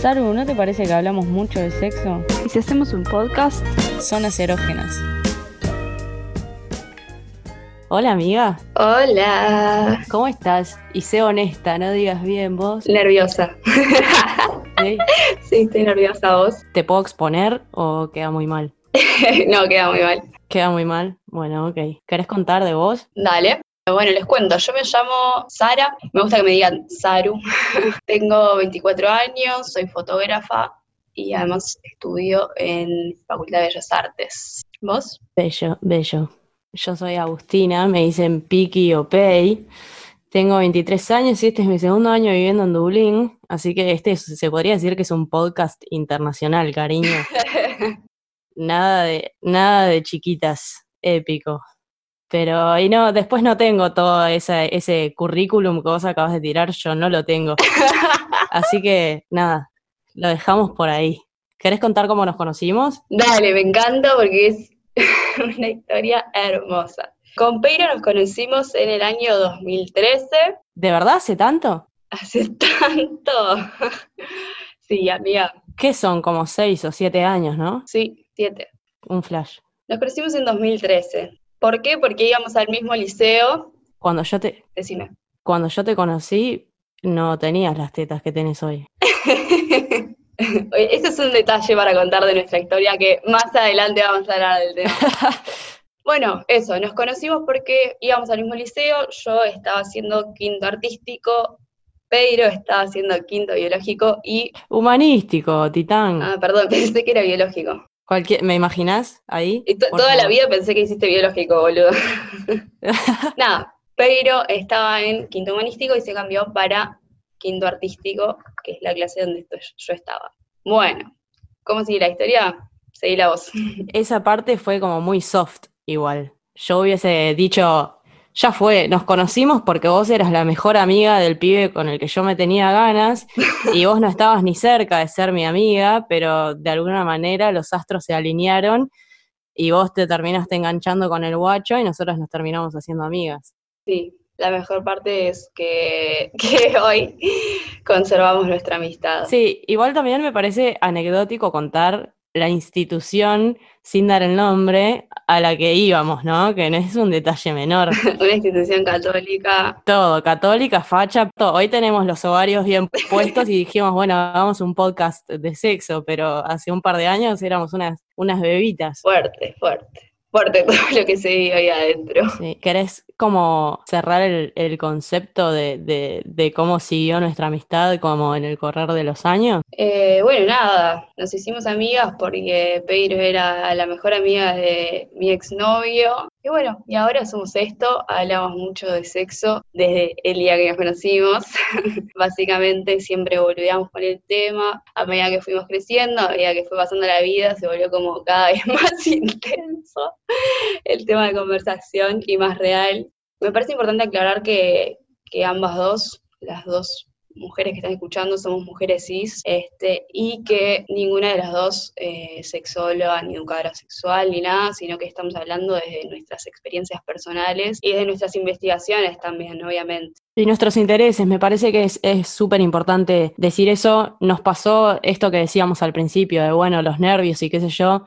Saru, ¿no te parece que hablamos mucho de sexo? ¿Y si hacemos un podcast? Zonas erógenas. Hola amiga, Hola. ¿cómo estás? Y sé honesta, no digas bien vos. Nerviosa. ¿sí? sí, estoy nerviosa vos. ¿Te puedo exponer o queda muy mal? no, queda muy mal. Queda muy mal. Bueno, ok. ¿Querés contar de vos? Dale. Bueno, les cuento, yo me llamo Sara, me gusta que me digan Saru. Tengo 24 años, soy fotógrafa y además estudio en Facultad de Bellas Artes. ¿Vos? Bello, bello. Yo soy Agustina, me dicen Piki o Pei. Tengo 23 años y este es mi segundo año viviendo en Dublín, así que este es- se podría decir que es un podcast internacional, cariño. Nada de, nada de chiquitas, épico. Pero, y no, después no tengo todo esa- ese currículum que vos acabas de tirar, yo no lo tengo. Así que, nada, lo dejamos por ahí. ¿Querés contar cómo nos conocimos? Dale, me encanta porque es una historia hermosa. Con Peiro nos conocimos en el año 2013, ¿De verdad hace tanto? hace tanto. Sí, amiga, ¿Qué son? Como seis o siete años, ¿no? sí, siete. Un flash. Nos conocimos en 2013. ¿Por qué? Porque íbamos al mismo liceo. Cuando yo te, Decime. cuando yo te conocí, no tenías las tetas que tenés hoy. Ese es un detalle para contar de nuestra historia que más adelante vamos a hablar del tema. Bueno, eso, nos conocimos porque íbamos al mismo liceo, yo estaba haciendo quinto artístico, Pedro estaba haciendo quinto biológico y, Humanístico, titán. ah, perdón, pensé que era biológico. Cualquier, ¿me imaginás ahí? Y toda la vida pensé que hiciste biológico, boludo. Nada, Pedro estaba en quinto humanístico y se cambió para quinto artístico, que es la clase donde estoy- yo estaba. Bueno, ¿cómo sigue la historia? Seguí la voz. Esa parte fue como muy soft, igual. Yo hubiese dicho, ya fue, nos conocimos porque vos eras la mejor amiga del pibe con el que yo me tenía ganas y vos no estabas ni cerca de ser mi amiga, pero de alguna manera los astros se alinearon y vos te terminaste enganchando con el guacho y nosotros nos terminamos haciendo amigas. Sí, la mejor parte es que, que hoy conservamos nuestra amistad. Sí, igual también me parece anecdótico contar la institución, sin dar el nombre, a la que íbamos, ¿no? Que no es un detalle menor. Una institución católica. Todo, católica, facha, todo. Hoy tenemos los ovarios bien puestos y dijimos, bueno, hagamos un podcast de sexo, pero hace un par de años éramos unas, unas bebitas. Fuerte, fuerte. Fuerte todo lo que se vive ahí adentro. Sí. ¿Querés como cerrar el, el concepto de, de, de cómo siguió nuestra amistad como en el correr de los años? Eh, bueno, nada, nos hicimos amigas porque Pedro era la mejor amiga de mi exnovio. Y bueno, y ahora somos esto, hablamos mucho de sexo desde el día que nos conocimos. Básicamente siempre volvíamos con el tema. A medida que fuimos creciendo, a medida que fue pasando la vida, se volvió como cada vez más intenso el tema de conversación y más real. Me parece importante aclarar que, ambas dos, las dos mujeres que están escuchando somos mujeres cis, este, y que ninguna de las dos eh, sexóloga ni educadora sexual ni nada, sino que estamos hablando desde nuestras experiencias personales y de nuestras investigaciones también, obviamente. Y nuestros intereses, me parece que es súper importante decir eso. Nos pasó esto que decíamos al principio, de bueno, los nervios y qué sé yo,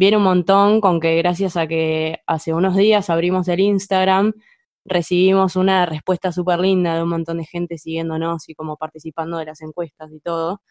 viene un montón con que gracias a que hace unos días abrimos el Instagram, recibimos una respuesta súper linda de un montón de gente siguiéndonos y como participando de las encuestas y todo.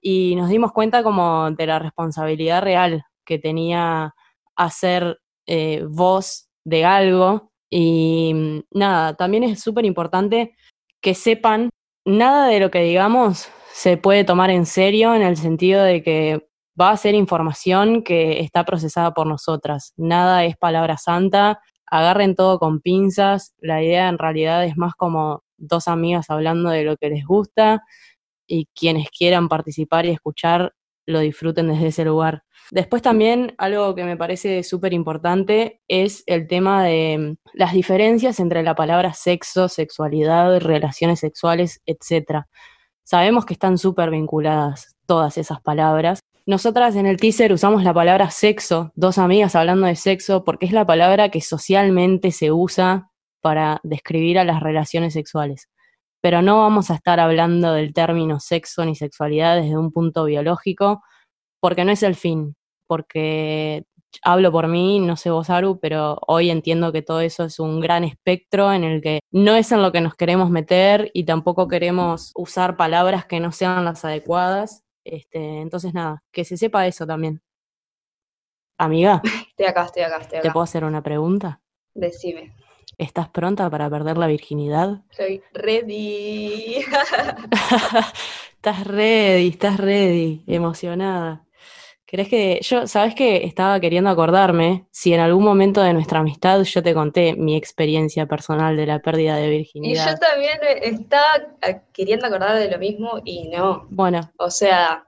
Y nos dimos cuenta como de la responsabilidad real que tenía hacer eh, voz de algo. Y mm, nada, también es súper importante que sepan, nada de lo que digamos se puede tomar en serio en el sentido de que va a ser información que está procesada por nosotras. Nada es palabra santa, agarren todo con pinzas. La idea en realidad es más como dos amigas hablando de lo que les gusta y quienes quieran participar y escuchar lo disfruten desde ese lugar. Después también algo que me parece súper importante es el tema de mm, las diferencias entre la palabra sexo, sexualidad, relaciones sexuales, etc. Sabemos que están súper vinculadas todas esas palabras. Nosotras en el teaser usamos la palabra sexo, dos amigas hablando de sexo, porque es la palabra que socialmente se usa para describir a las relaciones sexuales. pero no vamos a estar hablando del término sexo ni sexualidad desde un punto biológico, porque no es el fin, porque hablo por mí, no sé vos, Aru, pero hoy entiendo que todo eso es un gran espectro en el que no es en lo que nos queremos meter y tampoco queremos usar palabras que no sean las adecuadas. Este, entonces, nada, que se sepa eso también. Amiga. Estoy acá, estoy acá, estoy acá. ¿Te puedo hacer una pregunta? Decime. ¿Estás pronta para perder la virginidad? Estoy ready. estás ready, estás ready, emocionada. ¿Crees que yo, sabes que estaba queriendo acordarme si en algún momento de nuestra amistad yo te conté mi experiencia personal de la pérdida de virginidad? Y yo también estaba queriendo acordar de lo mismo y no. Bueno. O sea,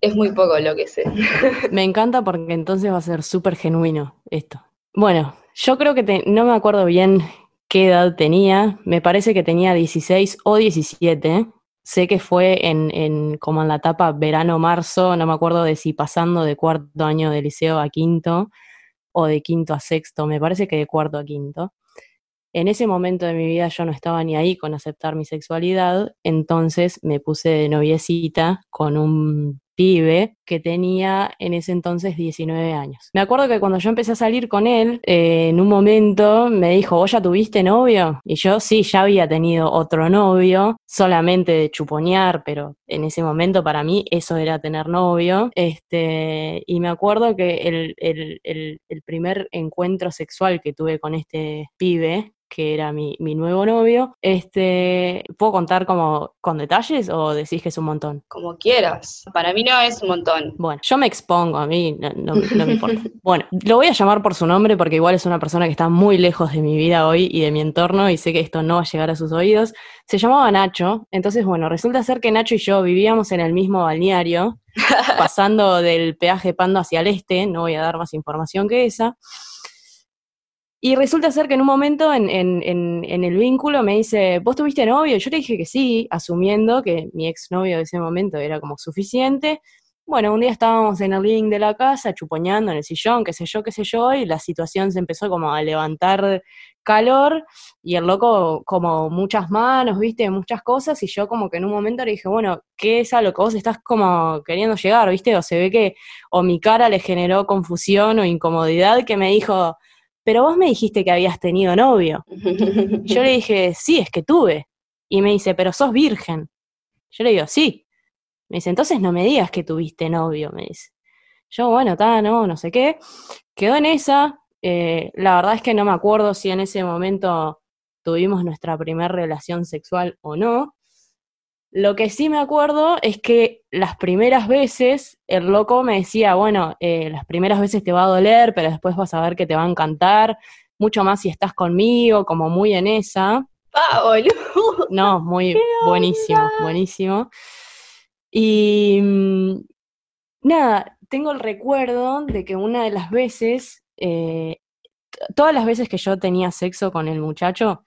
es muy poco lo que sé. Me encanta porque entonces va a ser súper genuino esto. Bueno, yo creo que no me acuerdo bien qué edad tenía, me parece que tenía 16 o 17. Sé que fue en, en como en la etapa verano-marzo, no me acuerdo de si pasando de cuarto año de liceo a quinto o de quinto a sexto, me parece que de cuarto a quinto. En ese momento de mi vida yo no estaba ni ahí con aceptar mi sexualidad, entonces me puse de noviecita con un pibe que tenía en ese entonces 19 años. Me acuerdo que cuando yo empecé a salir con él, eh, en un momento me dijo, ¿vos ya tuviste novio? Y yo sí, ya había tenido otro novio, solamente de chuponear, pero en ese momento para mí eso era tener novio. Este, y me acuerdo que el, el, el primer encuentro sexual que tuve con este pibe, que era mi, mi, nuevo novio. Este, ¿Puedo contar como con detalles o decís que es un montón? Como quieras. Para mí no es un montón. Bueno, yo me expongo, a mí no, me importa. bueno, lo voy a llamar por su nombre porque igual es una persona que está muy lejos de mi vida hoy y de mi entorno y sé que esto no va a llegar a sus oídos. Se llamaba Nacho, entonces bueno, resulta ser que Nacho y yo vivíamos en el mismo balneario, pasando del peaje Pando hacia el este, no voy a dar más información que esa. Y resulta ser que en un momento en, el vínculo me dice, ¿vos tuviste novio? Yo le dije que sí, asumiendo que mi exnovio de ese momento era como suficiente. Bueno, un día estábamos en el living de la casa, chupoñando en el sillón, qué sé yo, qué sé yo, y la situación se empezó como a levantar calor, y el loco como muchas manos, viste, muchas cosas, y yo como que en un momento le dije, bueno, ¿qué es a lo que vos estás como queriendo llegar, viste? O se ve que o mi cara le generó confusión o incomodidad, que me dijo, pero vos me dijiste que habías tenido novio. yo le dije, sí, es que tuve. Y me dice, pero sos virgen. Yo le digo, sí. Me dice, entonces no me digas que tuviste novio, me dice. Yo, bueno, está, no, no sé qué. Quedó en esa. Eh, la verdad es que no me acuerdo si en ese momento tuvimos nuestra primera relación sexual o no. Lo que sí me acuerdo es que las primeras veces el loco me decía, bueno, eh, las primeras veces te va a doler, pero después vas a ver que te va a encantar, mucho más si estás conmigo, como muy en esa. Ah, No, muy buenísimo, buenísimo. Y mm, nada, tengo el recuerdo de que una de las veces, eh, todas las veces que yo tenía sexo con el muchacho,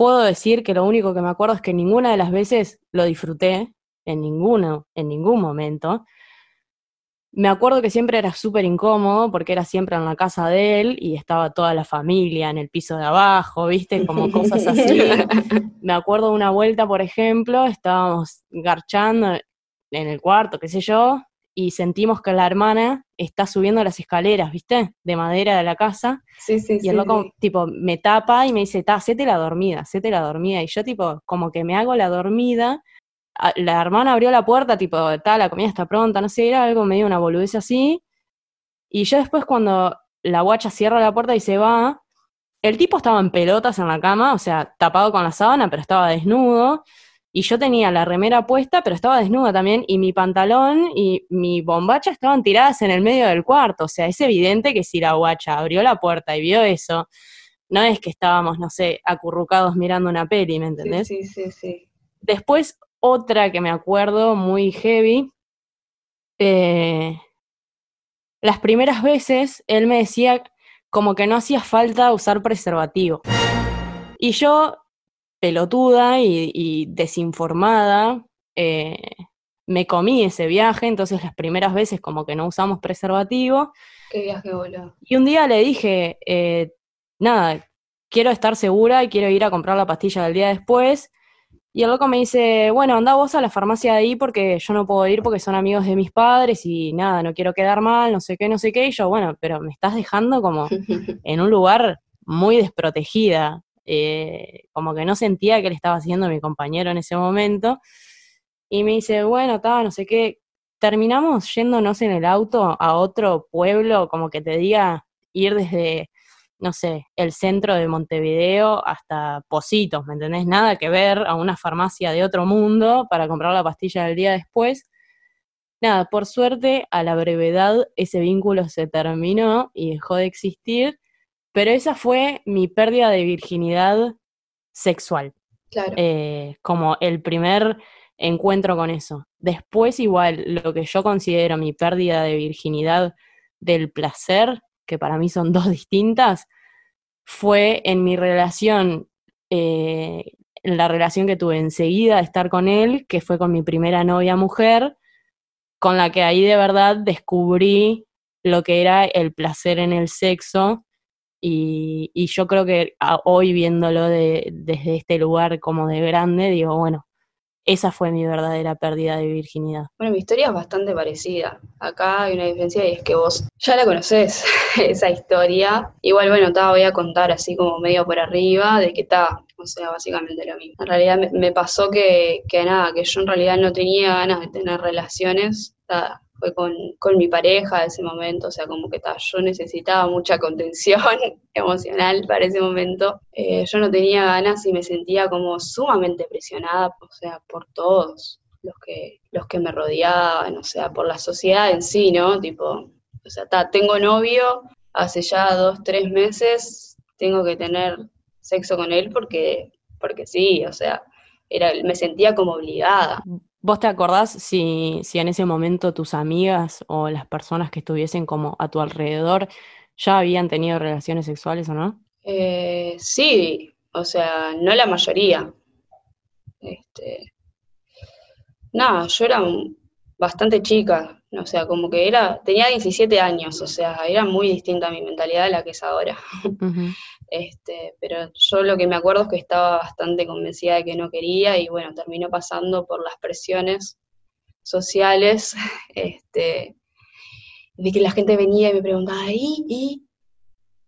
puedo decir que lo único que me acuerdo es que ninguna de las veces lo disfruté, en ninguno, en ningún momento. Me acuerdo que siempre era súper incómodo porque era siempre en la casa de él y estaba toda la familia en el piso de abajo, ¿viste? Como cosas así. Me acuerdo de una vuelta, por ejemplo, estábamos garchando en el cuarto, qué sé yo, y sentimos que la hermana está subiendo las escaleras, ¿viste? De madera de la casa. Sí, sí, y el loco, tipo, me tapa y me dice, ta, séte la dormida, séte la dormida. Y yo, tipo, como que me hago la dormida. La hermana abrió la puerta, tipo, ta, la comida está pronta, no sé, era algo medio una boludez así. Y yo después, cuando la guacha cierra la puerta y se va, el tipo estaba en pelotas en la cama, o sea, tapado con la sábana, pero estaba desnudo y yo tenía la remera puesta, pero estaba desnuda también, y mi pantalón y mi bombacha estaban tiradas en el medio del cuarto. O sea, es evidente que si la guacha abrió la puerta y vio eso, no es que estábamos, no sé, acurrucados mirando una peli, ¿me entendés? Sí, sí, sí. Después, otra que me acuerdo muy heavy. Eh, las primeras veces él me decía como que no hacía falta usar preservativo. Y yo pelotuda y, desinformada, eh, me comí ese viaje, entonces las primeras veces como que no usamos preservativo. Qué viaje boludo. Y un día le dije, eh, nada, quiero estar segura y quiero ir a comprar la pastilla del día después. Y el loco me dice, bueno, anda vos a la farmacia de ahí porque yo no puedo ir porque son amigos de mis padres y nada, no quiero quedar mal, no sé qué, no sé qué. Y yo, bueno, pero me estás dejando como en un lugar muy desprotegida, eh, como que no sentía que le estaba haciendo mi compañero en ese momento. Y me dice, bueno, está, no sé qué. Terminamos yéndonos en el auto a otro pueblo, como que te diga ir desde no sé, el centro de Montevideo hasta Positos, ¿me entendés? Nada que ver a una farmacia de otro mundo para comprar la pastilla del día después. Nada, por suerte, a la brevedad ese vínculo se terminó y dejó de existir, pero esa fue mi pérdida de virginidad sexual. Claro. Eh, como el primer encuentro con eso. Después, igual, lo que yo considero mi pérdida de virginidad del placer que para mí son dos distintas, fue en mi relación, eh, en la relación que tuve enseguida de estar con él, que fue con mi primera novia mujer, con la que ahí de verdad descubrí lo que era el placer en el sexo. Y, yo creo que hoy viéndolo desde este lugar como de grande, digo, bueno, esa fue mi verdadera pérdida de virginidad. Bueno, mi historia es bastante parecida. Acá hay una diferencia y es que vos ya la conocés, esa historia. Igual, bueno, te voy a contar así como medio por arriba de que está, o sea, básicamente lo mismo. En realidad me, pasó que, que nada, que yo en realidad no tenía ganas de tener relaciones fue con, con, mi pareja de ese momento, o sea, como que yo necesitaba mucha contención emocional para ese momento. Eh, yo no tenía ganas y me sentía como sumamente presionada, o sea, por todos los que, los que me rodeaban, o sea, por la sociedad en sí, ¿no? Tipo, o sea, tengo novio, hace ya dos, tres meses, tengo que tener sexo con él porque, porque sí, o sea, era, me sentía como obligada. ¿Vos te acordás si, si en ese momento tus amigas o las personas que estuviesen como a tu alrededor ya habían tenido relaciones sexuales o no? Eh, sí, o sea, no la mayoría. Este, yo era bastante chica, o sea, como que era, tenía 17 años, o sea, era muy distinta mi mentalidad a la que es ahora. Este, pero yo lo que me acuerdo es que estaba bastante convencida de que no quería y bueno, terminó pasando por las presiones sociales, este, de que la gente venía y me preguntaba, ¿y? ¿y?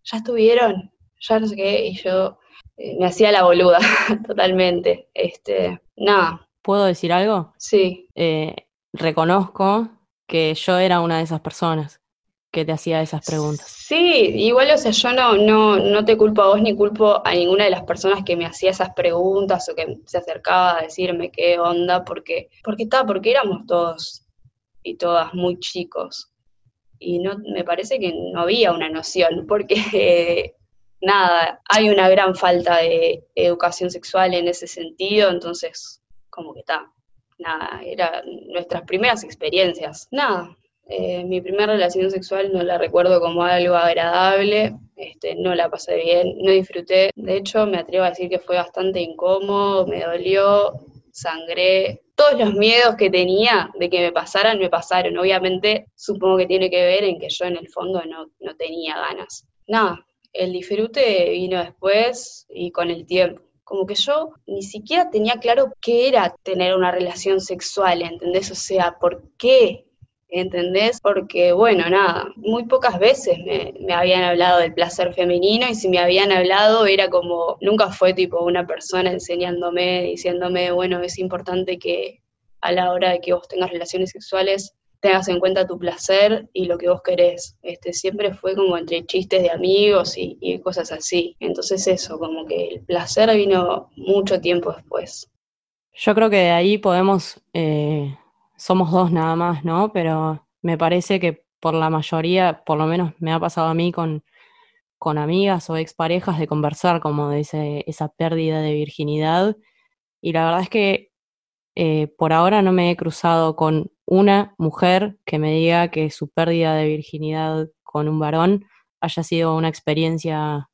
¿Ya estuvieron? Ya no sé qué, y yo eh, me hacía la boluda totalmente. Este, nada. ¿Puedo decir algo? Sí. Eh, reconozco que yo era una de esas personas que te hacía esas preguntas. Sí, igual, o sea, yo no, no, no te culpo a vos ni culpo a ninguna de las personas que me hacía esas preguntas o que se acercaba a decirme qué onda, porque, porque está, porque éramos todos y todas muy chicos. Y no, me parece que no había una noción, porque nada, hay una gran falta de educación sexual en ese sentido, entonces, como que está, nada, eran nuestras primeras experiencias. Nada, eh, mi primera relación sexual no la recuerdo como algo agradable, este, no la pasé bien, no disfruté. De hecho, me atrevo a decir que fue bastante incómodo, me dolió, sangré. Todos los miedos que tenía de que me pasaran, me pasaron. Obviamente, supongo que tiene que ver en que yo en el fondo no, no tenía ganas. Nada, el disfrute vino después y con el tiempo como que yo ni siquiera tenía claro qué era tener una relación sexual, ¿entendés? O sea, ¿por qué? ¿entendés? Porque, bueno, nada, muy pocas veces me, habían hablado del placer femenino y si me habían hablado era como, nunca fue tipo una persona enseñándome, diciéndome, bueno, es importante que a la hora de que vos tengas relaciones sexuales tengas en cuenta tu placer y lo que vos querés. Este, siempre fue como entre chistes de amigos y, cosas así. Entonces eso, como que el placer vino mucho tiempo después. Yo creo que de ahí podemos eh, somos dos nada más, ¿no? Pero me parece que por la mayoría, por lo menos me ha pasado a mí con, con amigas o exparejas de conversar como de esa pérdida de virginidad. Y la verdad es que eh, por ahora no me he cruzado con una mujer que me diga que su pérdida de virginidad con un varón haya sido una experiencia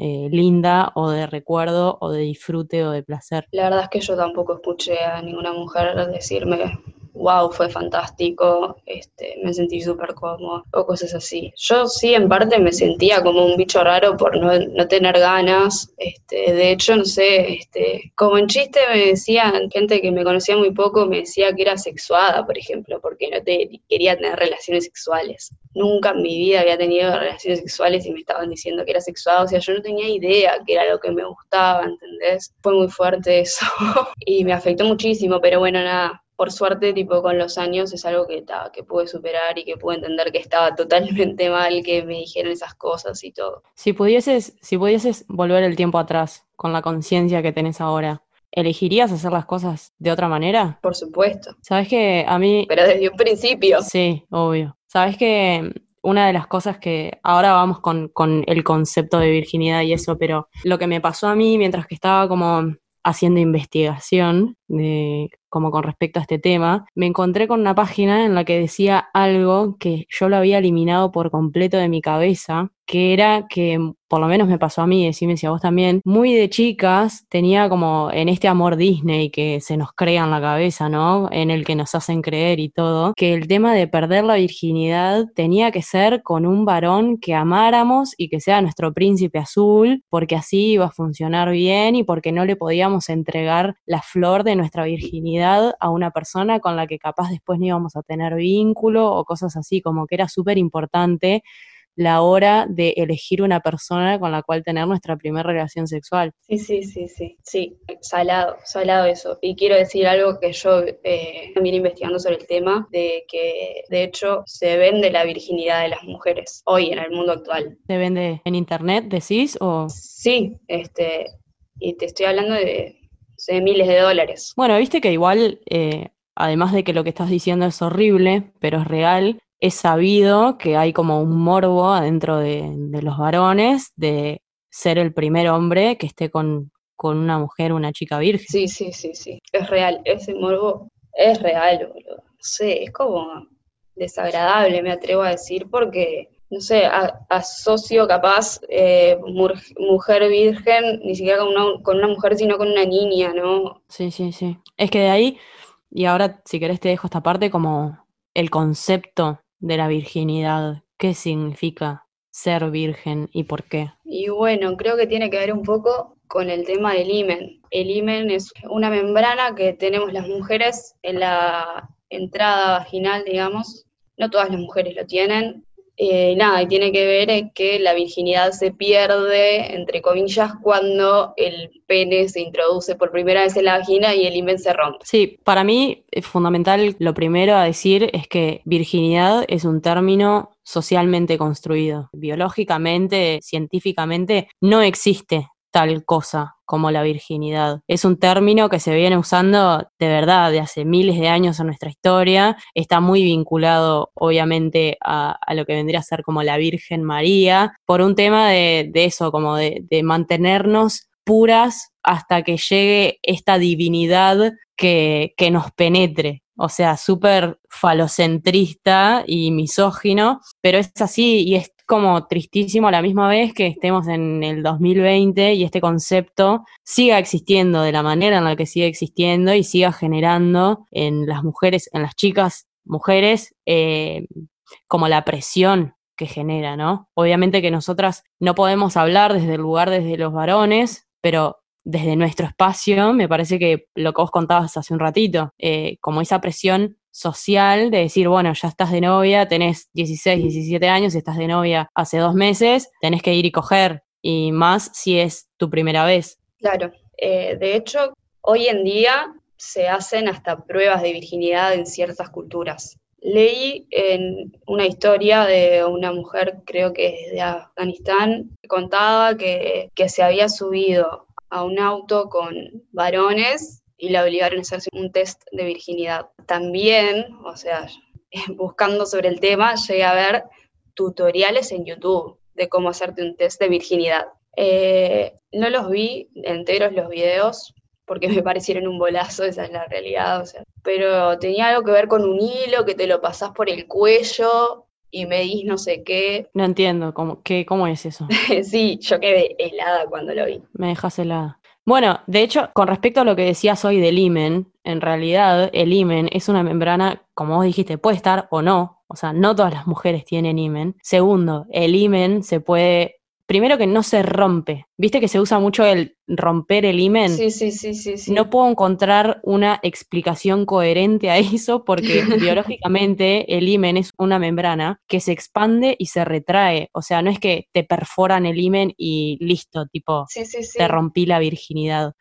eh, linda o de recuerdo o de disfrute o de placer. La verdad es que yo tampoco escuché a ninguna mujer decirme wow, fue fantástico, este, me sentí súper cómodo o cosas así. Yo sí, en parte me sentía como un bicho raro por no, no tener ganas. Este, de hecho, no sé, este, como en chiste me decían, gente que me conocía muy poco me decía que era sexuada, por ejemplo, porque no te, quería tener relaciones sexuales. Nunca en mi vida había tenido relaciones sexuales y me estaban diciendo que era sexuada, o sea, yo no tenía idea que era lo que me gustaba, ¿entendés? Fue muy fuerte eso y me afectó muchísimo, pero bueno, nada, por suerte, tipo, con los años es algo que, que pude superar y que pude entender que estaba totalmente mal que me dijeran esas cosas y todo. Si pudieses, si pudieses volver el tiempo atrás con la conciencia que tenés ahora, ¿elegirías hacer las cosas de otra manera? Por supuesto. Sabes que a mí... Pero desde un principio. Sí, obvio. Sabes que una de las cosas que ahora vamos con, con el concepto de virginidad y eso, pero lo que me pasó a mí mientras que estaba como haciendo investigación de, como con respecto a este tema, me encontré con una página en la que decía algo que yo lo había eliminado por completo de mi cabeza, que era que, por lo menos me pasó a mí, decime si a vos también, muy de chicas tenía como en este amor Disney que se nos crea en la cabeza, ¿no? En el que nos hacen creer y todo, que el tema de perder la virginidad tenía que ser con un varón que amáramos y que sea nuestro príncipe azul, porque así iba a funcionar bien y porque no le podíamos entregar la flor de nuestra virginidad a una persona con la que capaz después no íbamos a tener vínculo o cosas así, como que era súper importante la hora de elegir una persona con la cual tener nuestra primera relación sexual. Sí, sí, sí, sí, sí, salado, salado eso. Y quiero decir algo que yo eh, también investigando sobre el tema, de que de hecho se vende la virginidad de las mujeres hoy en el mundo actual. ¿Se vende en internet, decís? O... Sí, este, y te estoy hablando de, miles de dólares. Bueno, viste que igual... Eh, además de que lo que estás diciendo es horrible, pero es real, es sabido que hay como un morbo adentro de, los varones de ser el primer hombre que esté con, con, una mujer, una chica virgen. Sí, sí, sí, sí. Es real. Ese morbo es real, boludo. No sé, es como desagradable, me atrevo a decir, porque, no sé, asocio capaz eh, mujer virgen, ni siquiera con una, con una mujer, sino con una niña, ¿no? Sí, sí, sí. Es que de ahí, y ahora si querés te dejo esta parte como el concepto de la virginidad? ¿Qué significa ser virgen y por qué? Y bueno, creo que tiene que ver un poco con el tema del imen. El imen es una membrana que tenemos las mujeres en la entrada vaginal, digamos. No todas las mujeres lo tienen, eh, nada, y tiene que ver en que la virginidad se pierde, entre comillas, cuando el pene se introduce por primera vez en la vagina y el himen se rompe. Sí, para mí es fundamental lo primero a decir es que virginidad es un término socialmente construido. Biológicamente, científicamente, no existe tal cosa como la virginidad. Es un término que se viene usando de verdad de hace miles de años en nuestra historia. Está muy vinculado, obviamente, a, lo que vendría a ser como la Virgen María, por un tema de, eso, como de, mantenernos puras hasta que llegue esta divinidad que, que nos penetre, o sea, súper falocentrista y misógino, pero es así y es como tristísimo a la misma vez que estemos en el 2020 y este concepto siga existiendo de la manera en la que sigue existiendo y siga generando en las mujeres, en las chicas mujeres, eh, como la presión que genera, ¿no? Obviamente que nosotras no podemos hablar desde el lugar desde los varones, pero desde nuestro espacio, me parece que lo que vos contabas hace un ratito, eh, como esa presión social de decir, bueno, ya estás de novia, tenés 16, 17 años, estás de novia hace dos meses, tenés que ir y coger, y más si es tu primera vez. Claro, eh, de hecho, hoy en día se hacen hasta pruebas de virginidad en ciertas culturas. Leí en una historia de una mujer, creo que es de Afganistán, que contaba que, que se había subido a un auto con varones y la obligaron a hacerse un test de virginidad. También, o sea, buscando sobre el tema, llegué a ver tutoriales en YouTube de cómo hacerte un test de virginidad. Eh, no los vi enteros los videos porque me parecieron un bolazo, esa es la realidad, o sea, pero tenía algo que ver con un hilo que te lo pasás por el cuello y medís no sé qué. No entiendo, ¿cómo, qué, cómo es eso? sí, yo quedé helada cuando lo vi. Me dejas helada. Bueno, de hecho, con respecto a lo que decías hoy del imen, en realidad el imen es una membrana, como vos dijiste, puede estar o no, o sea, no todas las mujeres tienen imen. Segundo, el imen se puede primero que no se rompe. Viste que se usa mucho el romper el imen. Sí, sí, sí, sí, No puedo encontrar una explicación coherente a eso porque biológicamente el imen es una membrana que se expande y se retrae. O sea, no es que te perforan el imen y listo, tipo, te rompí la virginidad.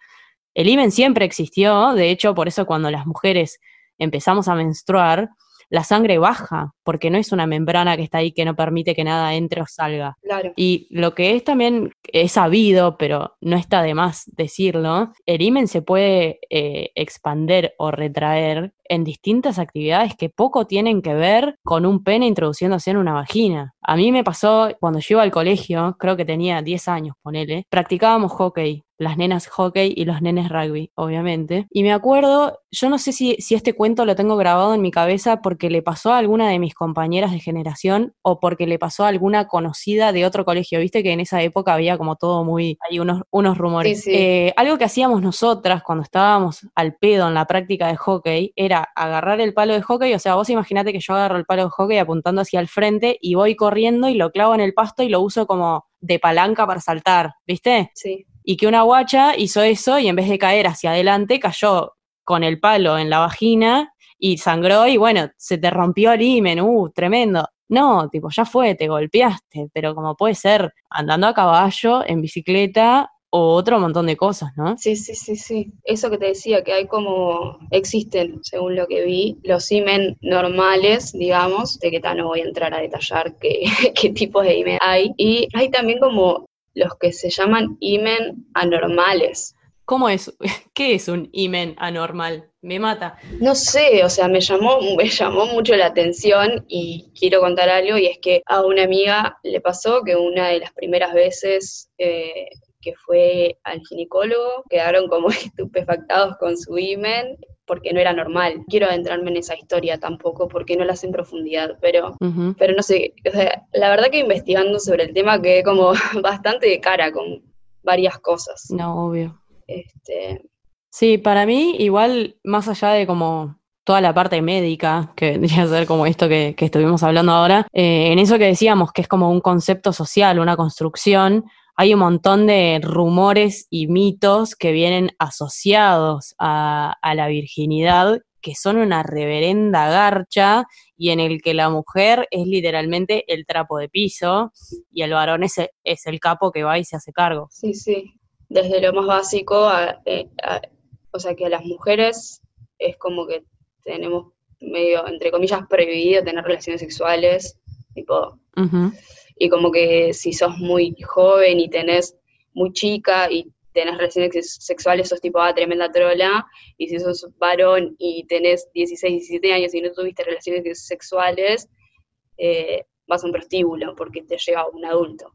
El imen siempre existió, de hecho, por eso cuando las mujeres empezamos a menstruar, la sangre baja, porque no es una membrana que está ahí que no permite que nada entre o salga. Claro. Y lo que es también, es sabido, pero no está de más decirlo, el imen se puede eh, expander o retraer en distintas actividades que poco tienen que ver con un pene introduciéndose en una vagina. A mí me pasó cuando yo iba al colegio, creo que tenía 10 años, ponele, practicábamos hockey las nenas hockey y los nenes rugby, obviamente. Y me acuerdo, yo no sé si, si, este cuento lo tengo grabado en mi cabeza porque le pasó a alguna de mis compañeras de generación o porque le pasó a alguna conocida de otro colegio. Viste que en esa época había como todo muy, hay unos, unos rumores. Eh, algo que hacíamos nosotras cuando estábamos al pedo en la práctica de hockey era agarrar el palo de hockey, o sea, vos imaginate que yo agarro el palo de hockey apuntando hacia el frente y voy corriendo y lo clavo en el pasto y lo uso como de palanca para saltar, ¿viste? Sí y que una guacha hizo eso y en vez de caer hacia adelante, cayó con el palo en la vagina y sangró y bueno, se te rompió el himen, uh, tremendo. No, tipo, ya fue, te golpeaste, pero como puede ser andando a caballo, en bicicleta o otro montón de cosas, ¿no? Sí, sí, sí, sí. Eso que te decía, que hay como, existen, según lo que vi, los imen normales, digamos, de que tal no voy a entrar a detallar qué, qué tipos de imen hay. Y hay también como los que se llaman imen anormales. ¿Cómo es? ¿Qué es un imen anormal? Me mata. No sé, o sea, me llamó, me llamó mucho la atención y quiero contar algo y es que a una amiga le pasó que una de las primeras veces eh, que fue al ginecólogo quedaron como estupefactados con su imen porque no era normal. Quiero adentrarme en esa historia tampoco porque no la sé en profundidad, pero, pero no sé, la verdad que investigando sobre el tema quedé como bastante de cara con varias cosas. No, obvio. Este... Sí, para mí igual, más allá de como toda la parte médica, que vendría a ser como esto que, estuvimos hablando ahora, eh, en eso que decíamos, que es como un concepto social, una construcción, hay un montón de rumores y mitos que vienen asociados a, la virginidad que son una reverenda garcha y en el que la mujer es literalmente el trapo de piso y el varón es, es el capo que va y se hace cargo. Sí, sí, desde lo más básico, eh, o sea que a las mujeres es como que tenemos medio, entre comillas, prohibido tener relaciones sexuales, tipo, y como que si sos muy joven y tenés muy chica y tenés relaciones sexuales, sos tipo, ah, tremenda trola, y si sos varón y tenés 16, 17 años y no tuviste relaciones sexuales, eh, vas a un prostíbulo porque te lleva un adulto.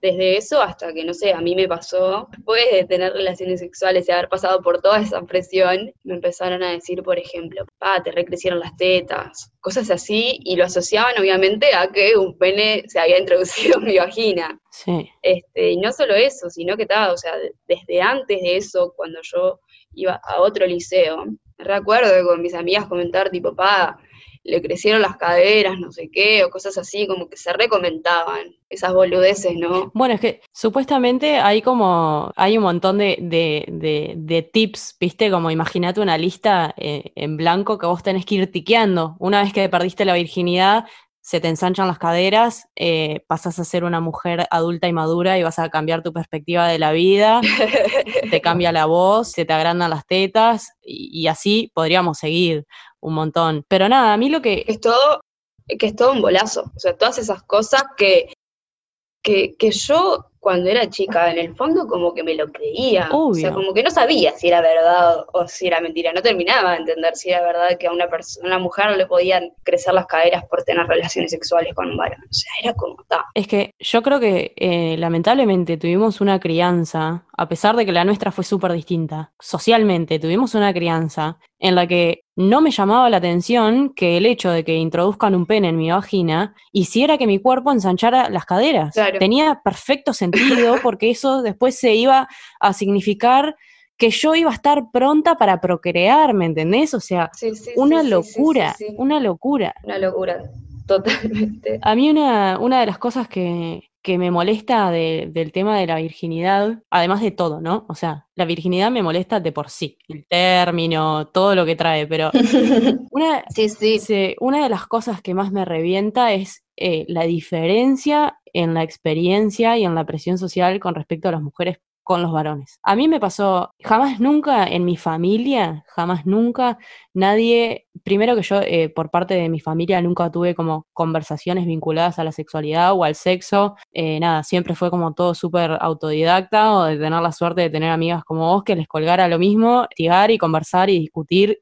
Desde eso hasta que, no sé, a mí me pasó, después de tener relaciones sexuales y haber pasado por toda esa presión, me empezaron a decir, por ejemplo, ah, te recrecieron las tetas, cosas así, y lo asociaban obviamente a que un pene se había introducido en mi vagina. Sí. Este, y no solo eso, sino que estaba, o sea, desde antes de eso, cuando yo iba a otro liceo, recuerdo con mis amigas comentar, tipo, pa, le crecieron las caderas, no sé qué, o cosas así, como que se recomentaban esas boludeces, ¿no? Bueno, es que supuestamente hay como, hay un montón de, de, de, tips, ¿viste? Como imagínate una lista eh, en blanco que vos tenés que ir tiqueando. Una vez que perdiste la virginidad, se te ensanchan las caderas, eh, pasas a ser una mujer adulta y madura y vas a cambiar tu perspectiva de la vida, te cambia la voz, se te agrandan las tetas y, así podríamos seguir un montón. Pero nada, a mí lo que... Es todo, que es todo un bolazo, o sea, todas esas cosas que, que, que yo cuando era chica, en el fondo como que me lo creía. O sea, como que no sabía si era verdad o si era mentira. No terminaba de entender si era verdad que a una persona, una mujer no le podían crecer las caderas por tener relaciones sexuales con un varón. O sea, era como está. Es que yo creo que eh, lamentablemente tuvimos una crianza, a pesar de que la nuestra fue súper distinta, socialmente tuvimos una crianza en la que no me llamaba la atención que el hecho de que introduzcan un pene en mi vagina hiciera que mi cuerpo ensanchara las caderas. Tenía perfecto sentido porque eso después se iba a significar que yo iba a estar pronta para procrear, ¿me entendés? O sea, una locura, una locura. Una locura, totalmente. A mí una, una de las cosas que, que me molesta del tema de la virginidad, además de todo, ¿no? O sea, la virginidad me molesta de por sí, el término, todo lo que trae, pero una, una de las cosas que más me revienta es eh, la diferencia en la experiencia y en la presión social con respecto a las mujeres con los varones. A mí me pasó, jamás nunca en mi familia, jamás nunca, nadie, primero que yo eh, por parte de mi familia nunca tuve como conversaciones vinculadas a la sexualidad o al sexo, eh, nada, siempre fue como todo súper autodidacta o de tener la suerte de tener amigas como vos que les colgara lo mismo, tirar y conversar y discutir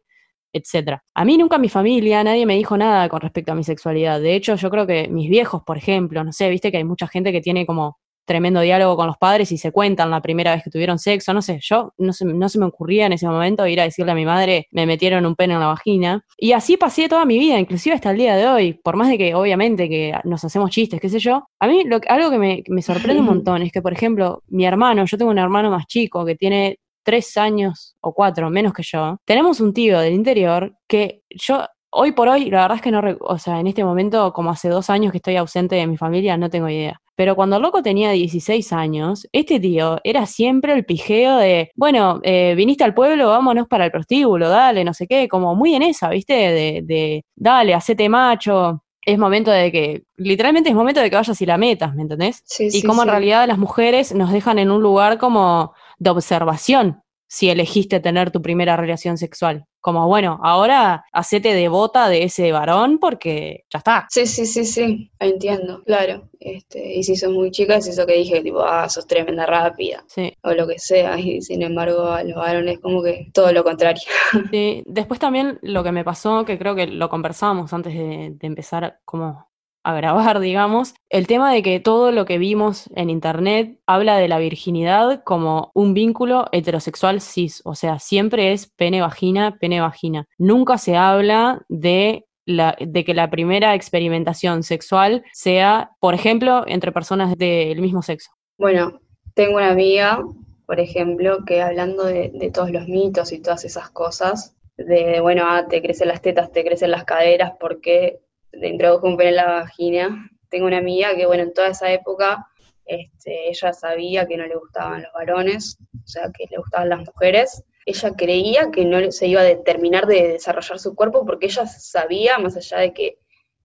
etcétera. A mí nunca mi familia nadie me dijo nada con respecto a mi sexualidad. De hecho, yo creo que mis viejos, por ejemplo, no sé, viste que hay mucha gente que tiene como tremendo diálogo con los padres y se cuentan la primera vez que tuvieron sexo, no sé, yo no se, no se me ocurría en ese momento ir a decirle a mi madre, me metieron un pene en la vagina. Y así pasé toda mi vida, inclusive hasta el día de hoy, por más de que obviamente que nos hacemos chistes, qué sé yo. A mí lo, algo que me, me sorprende un montón es que, por ejemplo, mi hermano, yo tengo un hermano más chico que tiene tres años o cuatro menos que yo, tenemos un tío del interior que yo hoy por hoy, la verdad es que no, o sea, en este momento, como hace dos años que estoy ausente de mi familia, no tengo idea. Pero cuando el loco tenía 16 años, este tío era siempre el pijeo de, bueno, eh, viniste al pueblo, vámonos para el prostíbulo, dale, no sé qué, como muy en esa, ¿viste? De, de dale, hacete macho, es momento de que, literalmente es momento de que vayas y la metas, ¿me entendés? Sí, y como en realidad las mujeres nos dejan en un lugar como de observación si elegiste tener tu primera relación sexual. Como, bueno, ahora hacete devota de ese varón porque ya está. Sí, sí, sí, sí, entiendo, claro. Este, y si sos muy chica, es eso que dije, tipo, ah, sos tremenda rápida. Sí. O lo que sea. Y sin embargo, a los varones como que todo lo contrario. Sí, después también lo que me pasó, que creo que lo conversamos antes de, de empezar como a grabar, digamos, el tema de que todo lo que vimos en Internet habla de la virginidad como un vínculo heterosexual cis, o sea, siempre es pene-vagina, pene-vagina. Nunca se habla de la, de que la primera experimentación sexual sea, por ejemplo, entre personas del mismo sexo. Bueno, tengo una amiga, por ejemplo, que hablando de, todos los mitos y todas esas cosas, de, bueno, ah, te crecen las tetas, te crecen las caderas, porque le introdujo un pene en la vagina. Tengo una amiga que, bueno, en toda esa época este, ella sabía que no le gustaban los varones, o sea, que le gustaban las mujeres. Ella creía que no se iba a terminar de desarrollar su cuerpo porque ella sabía, más allá de que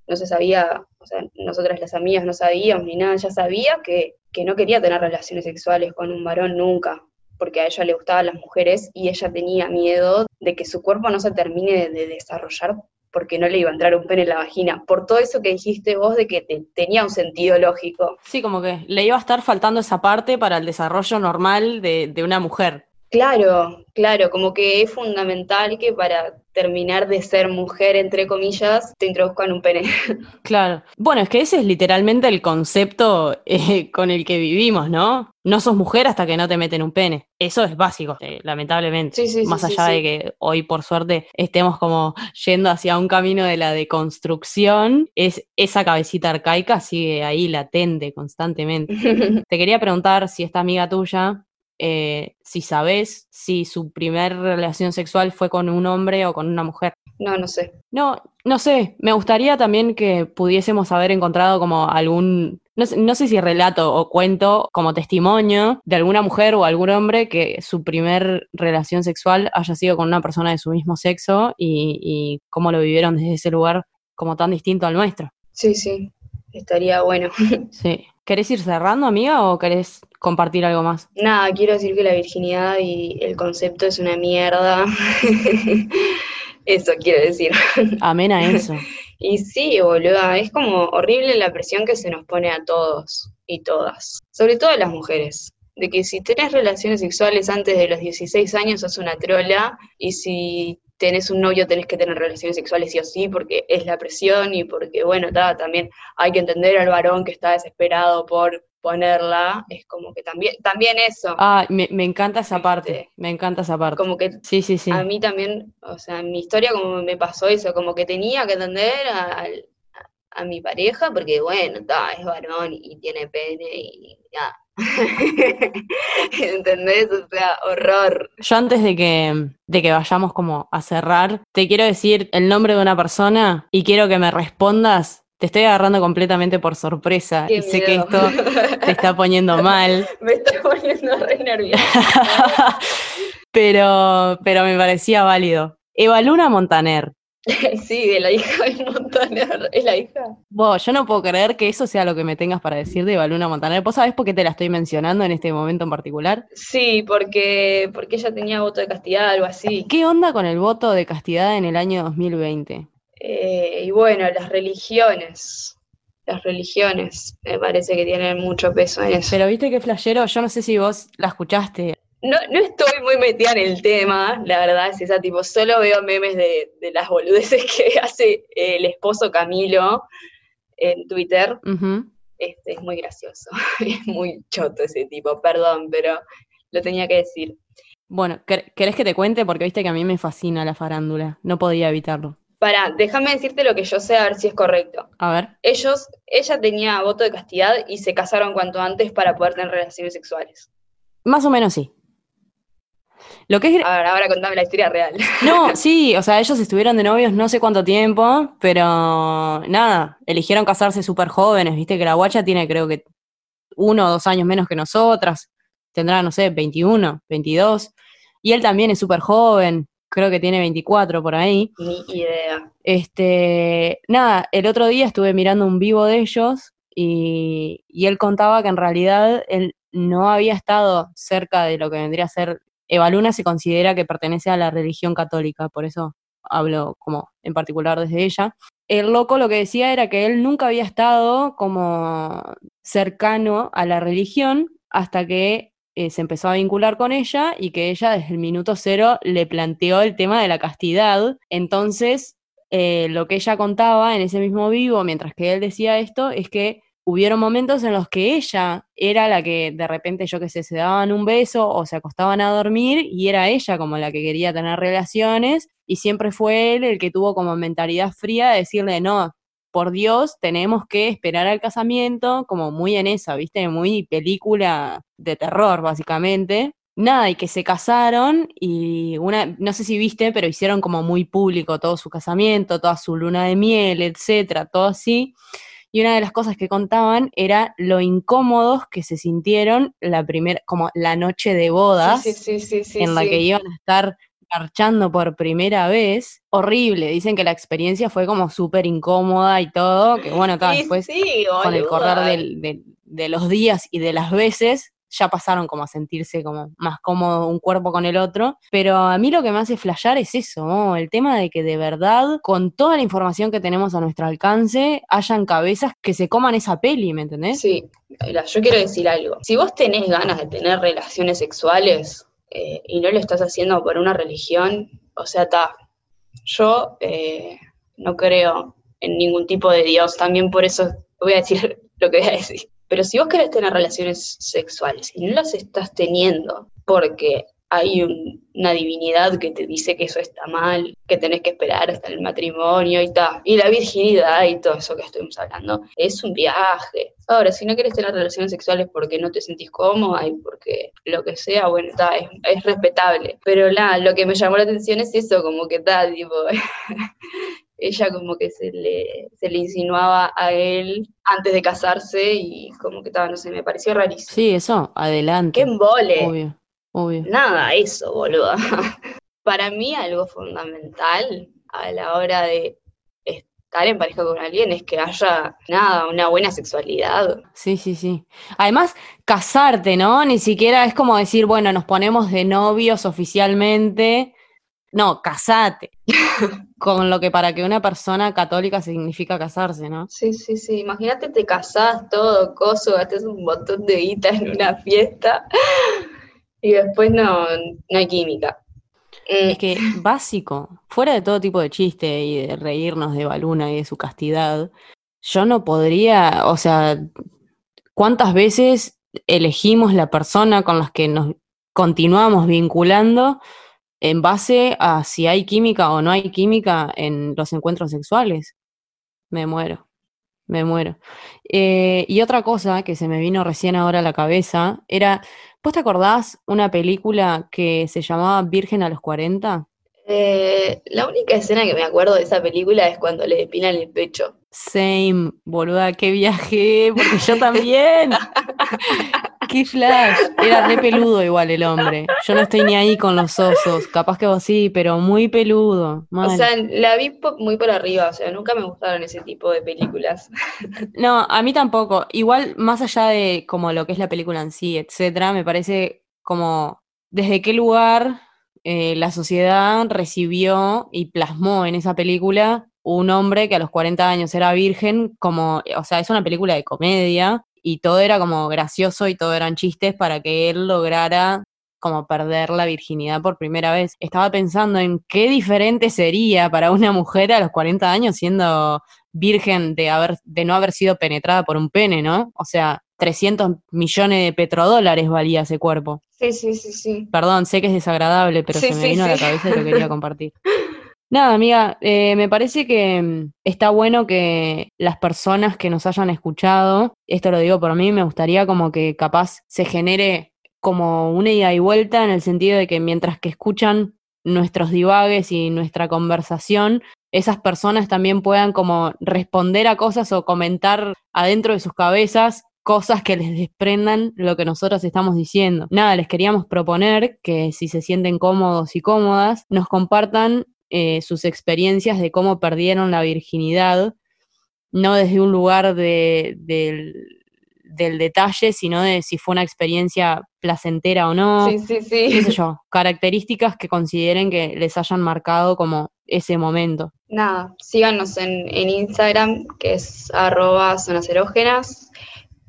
no se sabía, o sea, nosotras las amigas no sabíamos ni nada, ella sabía que, que no quería tener relaciones sexuales con un varón nunca, porque a ella le gustaban las mujeres y ella tenía miedo de que su cuerpo no se termine de desarrollar porque no le iba a entrar un pene en la vagina, por todo eso que dijiste vos de que tenía un sentido lógico. Sí, como que le iba a estar faltando esa parte para el desarrollo normal de, de una mujer. Claro, claro, como que es fundamental que para terminar de ser mujer, entre comillas, te introduzcan un pene. Claro. Bueno, es que ese es literalmente el concepto eh, con el que vivimos, ¿no? No sos mujer hasta que no te meten un pene. Eso es básico, eh, lamentablemente. Sí, sí, Más allá de que hoy, por suerte, estemos como yendo hacia un camino de la deconstrucción, es, esa cabecita arcaica sigue ahí latente constantemente. te quería preguntar si esta amiga tuya eh, si sabes si su primera relación sexual fue con un hombre o con una mujer. No, no sé. No, no sé. Me gustaría también que pudiésemos haber encontrado como algún, no sé, no sé si relato o cuento como testimonio de alguna mujer o algún hombre que su primer relación sexual haya sido con una persona de su mismo sexo y, y cómo lo vivieron desde ese lugar como tan distinto al nuestro. Sí, sí, estaría bueno. Sí. ¿Querés ir cerrando, amiga, o querés compartir algo más? Nada, quiero decir que la virginidad y el concepto es una mierda. eso quiero decir. Amén a eso. y sí, boluda, es como horrible la presión que se nos pone a todos y todas, sobre todo a las mujeres de que si tenés relaciones sexuales antes de los 16 años sos una trola y si tenés un novio tenés que tener relaciones sexuales sí o sí porque es la presión y porque, bueno, también hay que entender al varón que está desesperado por ponerla, es como que también, también eso. Ah, me, encanta esa parte, este, me encanta esa parte. Como que sí, sí, sí. a mí también, o sea, en mi historia como me pasó eso, como que tenía que entender al, a mi pareja porque, bueno, está, es varón y tiene pene y ya. ¿Entendés? O sea, horror. Yo antes de que, de que vayamos como a cerrar, te quiero decir el nombre de una persona y quiero que me respondas. Te estoy agarrando completamente por sorpresa Qué y sé que esto te está poniendo mal, Me está poniendo re nerviosa. pero, pero me parecía válido. Eva Luna Montaner. sí, de la hija de Montaner. ¿Es la hija? Vos, yo no puedo creer que eso sea lo que me tengas para decir de Eva Luna Montaner. ¿Vos sabés por qué te la estoy mencionando en este momento en particular? Sí, porque, porque ella tenía voto de castidad, algo así. ¿Qué onda con el voto de castidad en el año 2020? Eh, y bueno, las religiones. Las religiones me parece que tienen mucho peso en eso. Pero viste que flashero, yo no sé si vos la escuchaste. No, no estoy muy metida en el tema, la verdad es esa, tipo, solo veo memes de, de las boludeces que hace el esposo Camilo en Twitter. Este, es muy gracioso, es muy choto ese tipo, perdón, pero lo tenía que decir. Bueno, ¿quer- ¿querés que te cuente? Porque viste que a mí me fascina la farándula. No podía evitarlo. Pará, déjame decirte lo que yo sé, a ver si es correcto. A ver. Ellos, ella tenía voto de castidad y se casaron cuanto antes para poder tener relaciones sexuales. Más o menos sí. Lo que es... A ver, ahora contame la historia real. No, sí, o sea, ellos estuvieron de novios no sé cuánto tiempo, pero nada, eligieron casarse súper jóvenes, viste que la guacha tiene creo que uno o dos años menos que nosotras, tendrá, no sé, 21, 22, y él también es súper joven, creo que tiene 24 por ahí. Ni idea. Este, nada, el otro día estuve mirando un vivo de ellos y, y él contaba que en realidad él no había estado cerca de lo que vendría a ser. Eva Luna se considera que pertenece a la religión católica, por eso hablo como en particular desde ella. El loco lo que decía era que él nunca había estado como cercano a la religión hasta que eh, se empezó a vincular con ella y que ella desde el minuto cero le planteó el tema de la castidad. Entonces, eh, lo que ella contaba en ese mismo vivo, mientras que él decía esto, es que hubieron momentos en los que ella era la que de repente, yo qué sé, se daban un beso o se acostaban a dormir y era ella como la que quería tener relaciones y siempre fue él el que tuvo como mentalidad fría de decirle, no, por Dios, tenemos que esperar al casamiento, como muy en esa, ¿viste? Muy película de terror, básicamente. Nada, y que se casaron y una, no sé si viste, pero hicieron como muy público todo su casamiento, toda su luna de miel, etcétera, todo así. Y una de las cosas que contaban era lo incómodos que se sintieron la primera, como la noche de bodas Sí, sí, sí, sí, sí, en la que iban a estar marchando por primera vez. Horrible, dicen que la experiencia fue como súper incómoda y todo, que bueno, Y después sí, con el correr boluda. del- del- de los días y de las veces ya pasaron como a sentirse como más cómodo un cuerpo con el otro, pero a mí lo que me hace flashear es eso, el tema de que de verdad, con toda la información que tenemos a nuestro alcance, hayan cabezas que se coman esa peli, ¿me entendés? Sí, mira, yo quiero decir algo. Si vos tenés ganas de tener relaciones sexuales eh, y no lo estás haciendo por una religión, o sea, ta, yo eh, no creo en ningún tipo de Dios, también por eso voy a decir lo que voy a decir. Pero si vos querés tener relaciones sexuales y no las estás teniendo porque hay un- una divinidad que te dice que eso está mal, que tenés que esperar hasta el matrimonio y tal, y la virginidad y todo eso que estuvimos hablando, es un viaje. Ahora, si no quieres tener relaciones sexuales porque no te sentís cómoda y porque lo que sea, bueno, está, es, es respetable. Pero nada, lo que me llamó la atención es eso, como que está, tipo, ella como que se le, se le insinuaba a él antes de casarse y como que estaba, no sé, me pareció rarísimo. Sí, eso, adelante. ¡Qué embole! Obvio, obvio. Nada, eso, boludo. Para mí algo fundamental a la hora de estar en pareja con alguien es que haya, nada, una buena sexualidad. Sí, sí, sí. Además, casarte, ¿no? Ni siquiera es como decir, bueno, nos ponemos de novios oficialmente. No, casate. Con lo que para que una persona católica significa casarse, ¿no? Sí, sí, sí. Imagínate, te casás todo, coso, gastas un montón de guita en una fiesta y después no, no hay química. Mm, Es que básico, fuera de todo tipo de chiste y de reírnos de Baluna y de su castidad, yo no podría, o sea, ¿cuántas veces elegimos la persona con las que nos continuamos vinculando en base a si hay química o no hay química en los encuentros sexuales? Me muero. me muero. Eh, y otra cosa que se me vino recién ahora a la cabeza era, ¿vos te acordás una película que se llamaba Virgen a los 40? Eh, la única escena que me acuerdo de esa película es cuando le depilan el pecho. Same, boluda, qué viaje, porque yo también. qué flash. Era re peludo igual el hombre. Yo no estoy ni ahí con los osos. Capaz que vos sí, pero muy peludo. O sea, la vi muy por arriba. O sea, nunca me gustaron ese tipo de películas. no, a mí tampoco. Igual, más allá de como lo que es la película en sí, etcétera, me parece como desde qué lugar eh, la sociedad recibió y plasmó en esa película un hombre que a los 40 años era virgen, como, o sea, es una película de comedia y todo era como gracioso y todo eran chistes para que él lograra como perder la virginidad por primera vez. Estaba pensando en qué diferente sería para una mujer a los 40 años siendo virgen de, haber, de no haber sido penetrada por un pene, ¿no? O sea, 300 millones de petrodólares valía ese cuerpo. Sí, sí, sí, sí. Perdón, sé que es desagradable, pero se me vino a la cabeza y lo quería compartir. Nada, amiga, eh, me parece que mm, está bueno que las personas que nos hayan escuchado, esto lo digo por mí, me gustaría como que capaz se genere como una ida y vuelta en el sentido de que mientras que escuchan nuestros divagues y nuestra conversación, esas personas también puedan como responder a cosas o comentar adentro de sus cabezas cosas que les desprendan lo que nosotros estamos diciendo. Nada, les queríamos proponer que si se sienten cómodos y cómodas, nos compartan eh, sus experiencias de cómo perdieron la virginidad, no desde un lugar de, del detalle, sino de si fue una experiencia placentera o no. Sí, sí, sí. ¿Qué sé yo? Características que consideren que les hayan marcado como ese momento. Nada, síganos en, en Instagram, que es arroba zonas erógenas.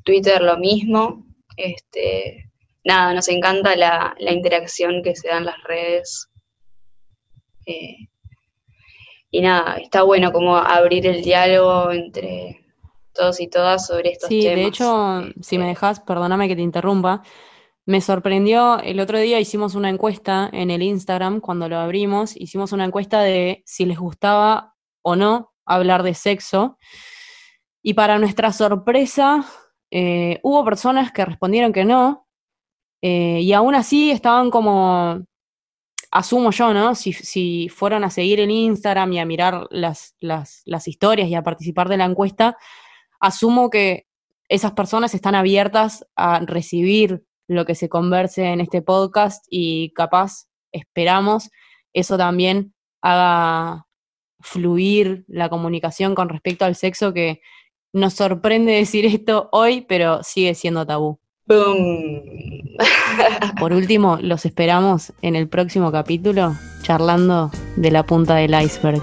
Twitter lo mismo. Este, nada, nos encanta la, interacción que se da en las redes. Eh, y nada, está bueno como abrir el diálogo entre todos y todas sobre estos temas. Sí, de hecho, si me este, dejas, perdóname que te interrumpa, me sorprendió, el otro día hicimos una encuesta en el Instagram, cuando lo abrimos, hicimos una encuesta de si les gustaba o no hablar de sexo. Y para nuestra sorpresa, eh, hubo personas que respondieron que no, eh, y aún así estaban como, asumo yo, ¿no? Si, si fueron a seguir el Instagram y a mirar las, las, las historias y a participar de la encuesta, asumo que esas personas están abiertas a recibir lo que se converse en este podcast y capaz, esperamos, eso también haga fluir la comunicación con respecto al sexo que nos sorprende decir esto hoy, pero sigue siendo tabú. Por último, los esperamos en el próximo capítulo charlando de la punta del iceberg.